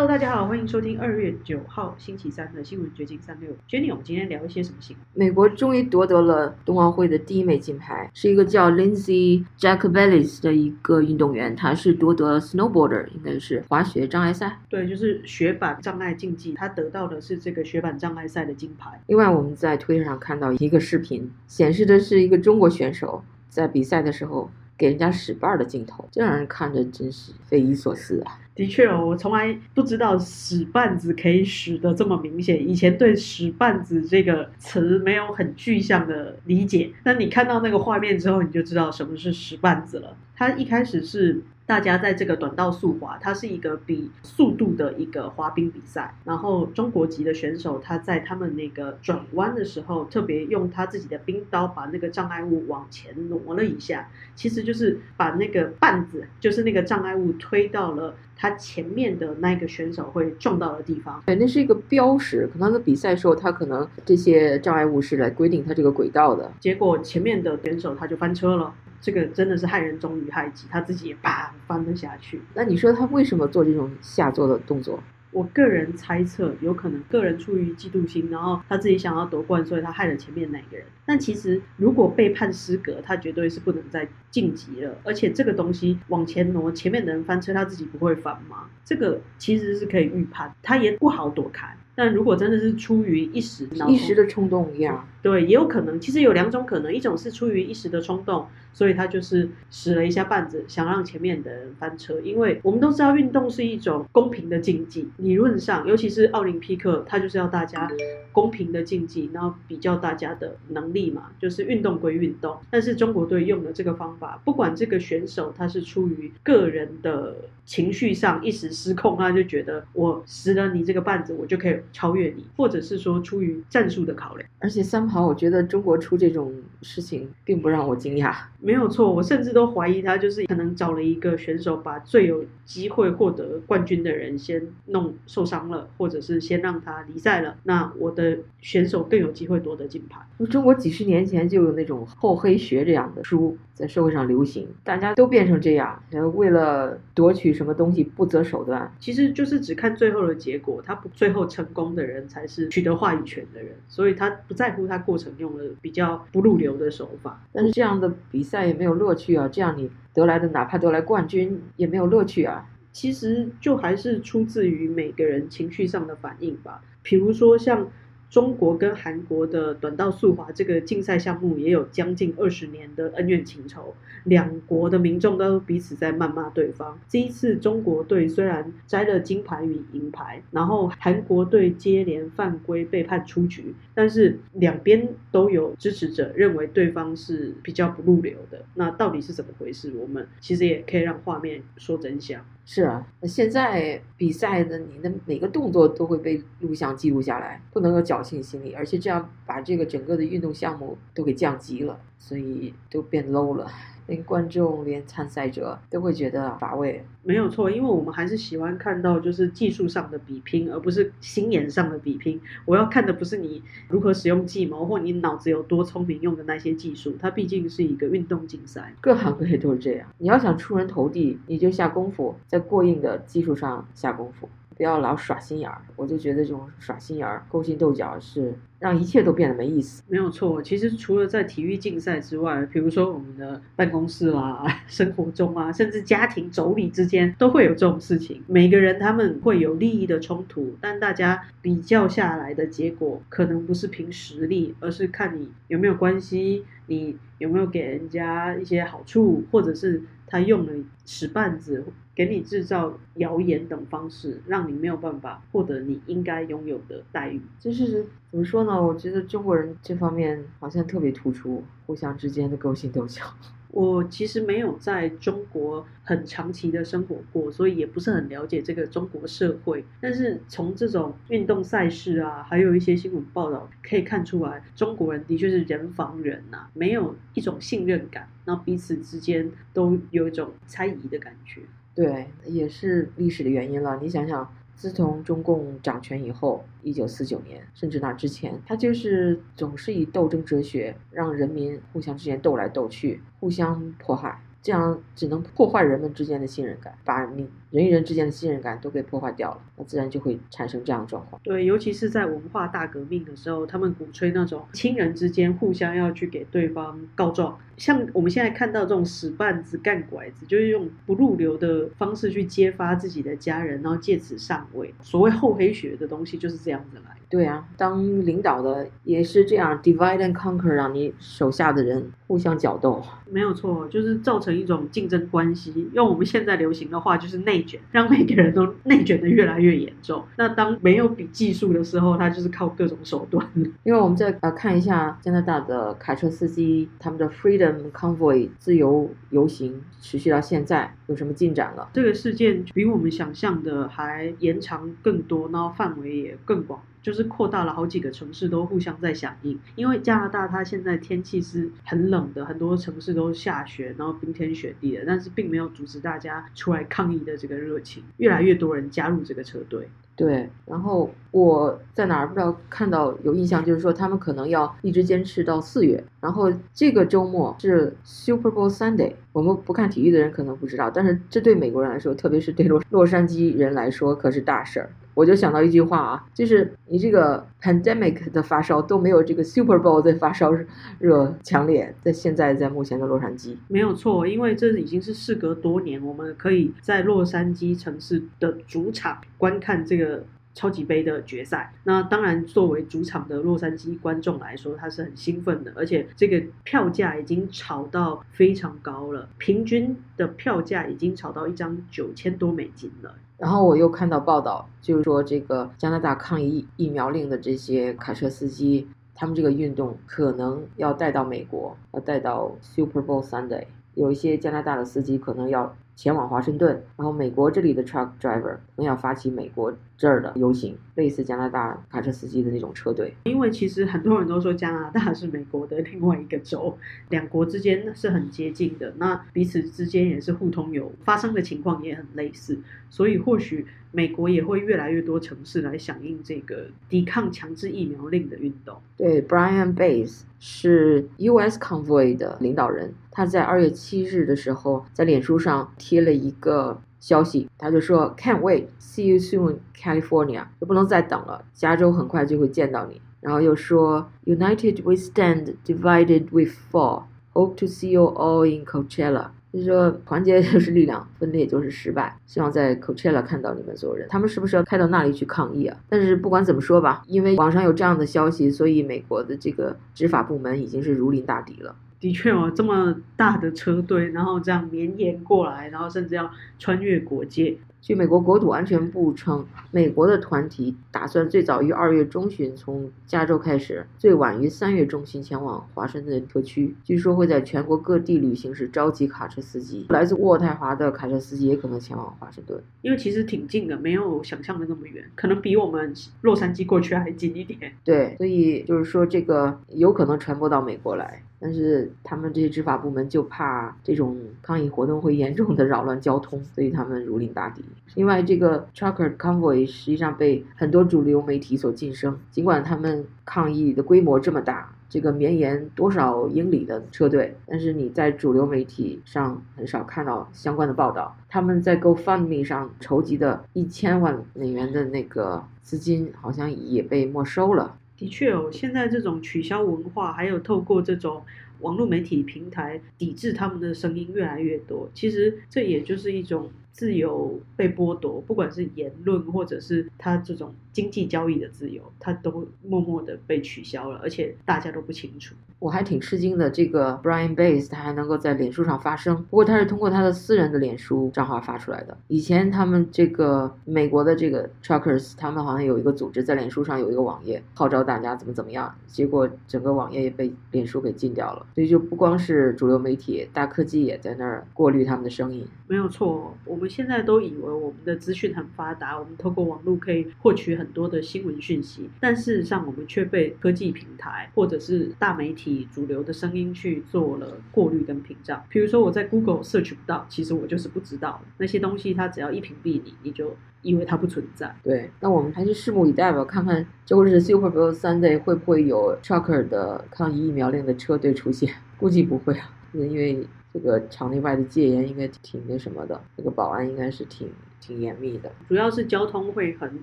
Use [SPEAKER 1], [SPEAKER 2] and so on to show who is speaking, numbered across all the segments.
[SPEAKER 1] Hello，大家好，欢迎收听二月九号星期三的新闻掘金三六。Jenny，我们今天聊一些什么新闻？
[SPEAKER 2] 美国终于夺得了冬奥会的第一枚金牌，是一个叫 Lindsay Jacobellis 的一个运动员，他是夺得 snowboarder，应该是滑雪障碍赛。
[SPEAKER 1] 对，就是雪板障碍竞技，他得到的是这个雪板障碍赛的金牌。
[SPEAKER 2] 另外，我们在推特上看到一个视频，显示的是一个中国选手在比赛的时候给人家使绊儿的镜头，这让人看着真是匪夷所思啊！
[SPEAKER 1] 的确哦，我从来不知道使绊子可以使得这么明显。以前对使绊子这个词没有很具象的理解，那你看到那个画面之后，你就知道什么是使绊子了。它一开始是。大家在这个短道速滑，它是一个比速度的一个滑冰比赛。然后中国籍的选手他在他们那个转弯的时候，特别用他自己的冰刀把那个障碍物往前挪了一下，其实就是把那个绊子，就是那个障碍物推到了他前面的那个选手会撞到的地方。
[SPEAKER 2] 对，那是一个标识。可能在比赛时候，他可能这些障碍物是来规定他这个轨道的。
[SPEAKER 1] 结果前面的选手他就翻车了。这个真的是害人终于害己，他自己也啪翻了下去。
[SPEAKER 2] 那你说他为什么做这种下作的动作？
[SPEAKER 1] 我个人猜测，有可能个人出于嫉妒心，然后他自己想要夺冠，所以他害了前面那个人。但其实如果被判失格，他绝对是不能再晋级了。而且这个东西往前挪，前面的人翻车，他自己不会翻吗？这个其实是可以预判，他也不好躲开。但如果真的是出于一时
[SPEAKER 2] 一时的冲动一样，
[SPEAKER 1] 对，也有可能。其实有两种可能，一种是出于一时的冲动，所以他就是使了一下绊子，想让前面的人翻车。因为我们都知道，运动是一种公平的竞技，理论上，尤其是奥林匹克，它就是要大家公平的竞技，然后比较大家的能力嘛，就是运动归运动。但是中国队用的这个方法，不管这个选手他是出于个人的情绪上一时失控，他就觉得我使了你这个绊子，我就可以。超越你，或者是说出于战术的考量，
[SPEAKER 2] 而且三跑，我觉得中国出这种事情并不让我惊讶。
[SPEAKER 1] 没有错，我甚至都怀疑他就是可能找了一个选手，把最有机会获得冠军的人先弄受伤了，或者是先让他离赛了。那我的选手更有机会夺得金牌。
[SPEAKER 2] 中国几十年前就有那种厚黑学这样的书在社会上流行，大家都变成这样，为了夺取什么东西不择手段。
[SPEAKER 1] 其实就是只看最后的结果，他不最后成功的人才是取得话语权的人，所以他不在乎他过程用了比较不入流的手法。
[SPEAKER 2] 但是这样的比。赛也没有乐趣啊！这样你得来的，哪怕得来冠军，也没有乐趣啊。
[SPEAKER 1] 其实就还是出自于每个人情绪上的反应吧。比如说像。中国跟韩国的短道速滑这个竞赛项目也有将近二十年的恩怨情仇，两国的民众都彼此在谩骂对方。这一次中国队虽然摘了金牌与银牌，然后韩国队接连犯规被判出局，但是两边都有支持者认为对方是比较不入流的。那到底是怎么回事？我们其实也可以让画面说真相。
[SPEAKER 2] 是啊，那现在比赛的你的每个动作都会被录像记录下来，不能有侥幸心理，而且这样把这个整个的运动项目都给降级了，所以都变 low 了。连观众、连参赛者都会觉得乏味。
[SPEAKER 1] 没有错，因为我们还是喜欢看到就是技术上的比拼，而不是心眼上的比拼。我要看的不是你如何使用计谋，或你脑子有多聪明用的那些技术。它毕竟是一个运动竞赛，
[SPEAKER 2] 各行各业都是这样。你要想出人头地，你就下功夫，在过硬的技术上下功夫。不要老耍心眼儿，我就觉得这种耍心眼儿、勾心斗角是让一切都变得没意思。
[SPEAKER 1] 没有错，其实除了在体育竞赛之外，比如说我们的办公室啦、生活中啊，甚至家庭妯娌之间都会有这种事情。每个人他们会有利益的冲突，但大家比较下来的结果，可能不是凭实力，而是看你有没有关系，你有没有给人家一些好处，或者是他用了使绊子。给你制造谣言等方式，让你没有办法获得你应该拥有的待遇。
[SPEAKER 2] 就是怎么说呢？我觉得中国人这方面好像特别突出，互相之间的勾心斗角。
[SPEAKER 1] 我其实没有在中国很长期的生活过，所以也不是很了解这个中国社会。但是从这种运动赛事啊，还有一些新闻报道可以看出来，中国人的确是人防人呐，没有一种信任感，然后彼此之间都有一种猜疑的感觉。
[SPEAKER 2] 对，也是历史的原因了。你想想，自从中共掌权以后，一九四九年，甚至那之前，他就是总是以斗争哲学让人民互相之间斗来斗去，互相迫害。这样只能破坏人们之间的信任感，把你人与人之间的信任感都给破坏掉了，那自然就会产生这样的状况。
[SPEAKER 1] 对，尤其是在文化大革命的时候，他们鼓吹那种亲人之间互相要去给对方告状，像我们现在看到这种使绊子、干拐子，就是用不入流的方式去揭发自己的家人，然后借此上位。所谓厚黑学的东西就是这样子来。
[SPEAKER 2] 对啊，当领导的也是这样，divide and conquer，让你手下的人互相角斗。
[SPEAKER 1] 没有错，就是造成一种竞争关系。用我们现在流行的话，就是内卷，让每个人都内卷的越来越严重。那当没有比技术的时候，他就是靠各种手段。
[SPEAKER 2] 因为我们再呃看一下加拿大的卡车司机，他们的 Freedom Convoy 自由游行持续到现在有什么进展了？
[SPEAKER 1] 这个事件比我们想象的还延长更多，然后范围也更广。就是扩大了好几个城市都互相在响应，因为加拿大它现在天气是很冷的，很多城市都下雪，然后冰天雪地的，但是并没有阻止大家出来抗议的这个热情，越来越多人加入这个车队。
[SPEAKER 2] 对，然后我在哪儿不知道看到有印象，就是说他们可能要一直坚持到四月，然后这个周末是 Super Bowl Sunday，我们不看体育的人可能不知道，但是这对美国人来说，特别是对洛洛杉矶人来说，可是大事儿。我就想到一句话啊，就是你这个 pandemic 的发烧都没有这个 Super Bowl 的发烧热强烈，在现在在目前的洛杉矶
[SPEAKER 1] 没有错，因为这已经是事隔多年，我们可以在洛杉矶城市的主场观看这个超级杯的决赛。那当然，作为主场的洛杉矶观众来说，他是很兴奋的，而且这个票价已经炒到非常高了，平均的票价已经炒到一张九千多美金了。
[SPEAKER 2] 然后我又看到报道，就是说这个加拿大抗议疫苗令的这些卡车司机，他们这个运动可能要带到美国，要带到 Super Bowl Sunday。有一些加拿大的司机可能要前往华盛顿，然后美国这里的 truck driver 更要发起美国这儿的游行，类似加拿大卡车司机的那种车队。
[SPEAKER 1] 因为其实很多人都说加拿大是美国的另外一个州，两国之间是很接近的，那彼此之间也是互通有发生的情况也很类似，所以或许美国也会越来越多城市来响应这个抵抗强制疫苗令的运动。
[SPEAKER 2] 对，Brian Bays 是 U.S. Convoy 的领导人，他在二月七日的时候在脸书上贴了一个消息，他就说 Can't wait, see you soon, California，就不能再等了，加州很快就会见到你。然后又说 United we stand, divided we fall, hope to see you all in Coachella。就是说，团结就是力量，分裂就是失败。希望在 Coachella 看到你们所有人。他们是不是要开到那里去抗议啊？但是不管怎么说吧，因为网上有这样的消息，所以美国的这个执法部门已经是如临大敌了。
[SPEAKER 1] 的确哦，这么大的车队，然后这样绵延过来，然后甚至要穿越国界。
[SPEAKER 2] 据美国国土安全部称，美国的团体打算最早于二月中旬从加州开始，最晚于三月中旬前往华盛顿特区。据说会在全国各地旅行时召集卡车司机，来自渥太华的卡车司机也可能前往华盛顿。
[SPEAKER 1] 因为其实挺近的，没有想象的那么远，可能比我们洛杉矶过去还近一点。
[SPEAKER 2] 对，所以就是说这个有可能传播到美国来。但是他们这些执法部门就怕这种抗议活动会严重的扰乱交通，所以他们如临大敌。另外，这个 Trucker Convoy 实际上被很多主流媒体所晋升，尽管他们抗议的规模这么大，这个绵延多少英里的车队，但是你在主流媒体上很少看到相关的报道。他们在 GoFundMe 上筹集的一千万美元的那个资金，好像也被没收了。
[SPEAKER 1] 的确哦，现在这种取消文化，还有透过这种网络媒体平台抵制他们的声音越来越多。其实这也就是一种自由被剥夺，不管是言论或者是他这种经济交易的自由，他都默默的被取消了，而且大家都不清楚。
[SPEAKER 2] 我还挺吃惊的，这个 Brian Bass 他还能够在脸书上发声，不过他是通过他的私人的脸书账号发出来的。以前他们这个美国的这个 Truckers，他们好像有一个组织在脸书上有一个网页，号召大家怎么怎么样，结果整个网页也被脸书给禁掉了。所以就不光是主流媒体，大科技也在那儿过滤他们的声音。
[SPEAKER 1] 没有错，我们现在都以为我们的资讯很发达，我们透过网络可以获取很多的新闻讯息，但事实上我们却被科技平台或者是大媒体。主流的声音去做了过滤跟屏障，比如说我在 Google search 不到，其实我就是不知道那些东西，它只要一屏蔽你，你就因为它不存在。
[SPEAKER 2] 对，那我们还是拭目以待吧，看看周日 Super Bowl Sunday 会不会有 Chucker 的抗议疫苗令的车队出现？估计不会啊，因为这个场内外的戒严应该挺那什么的，这个保安应该是挺挺严密的。
[SPEAKER 1] 主要是交通会很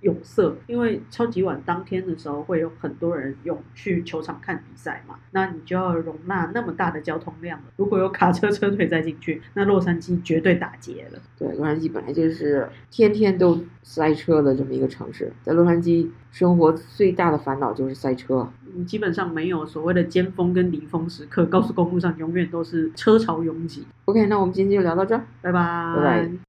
[SPEAKER 1] 拥塞，因为超级碗当天的时候会有很多人涌去球场看比赛嘛，那你就要容纳那么大的交通量了。如果有卡车车队再进去，那洛杉矶绝对打劫了。
[SPEAKER 2] 对，洛杉矶本来就是天天都塞车的这么一个城市，在洛杉矶生活最大的烦恼就是塞车。
[SPEAKER 1] 你基本上没有所谓的尖峰跟离峰时刻，高速公路上永远都是车潮拥挤。
[SPEAKER 2] OK，那我们今天就聊到这儿。
[SPEAKER 1] 拜拜，
[SPEAKER 2] 拜拜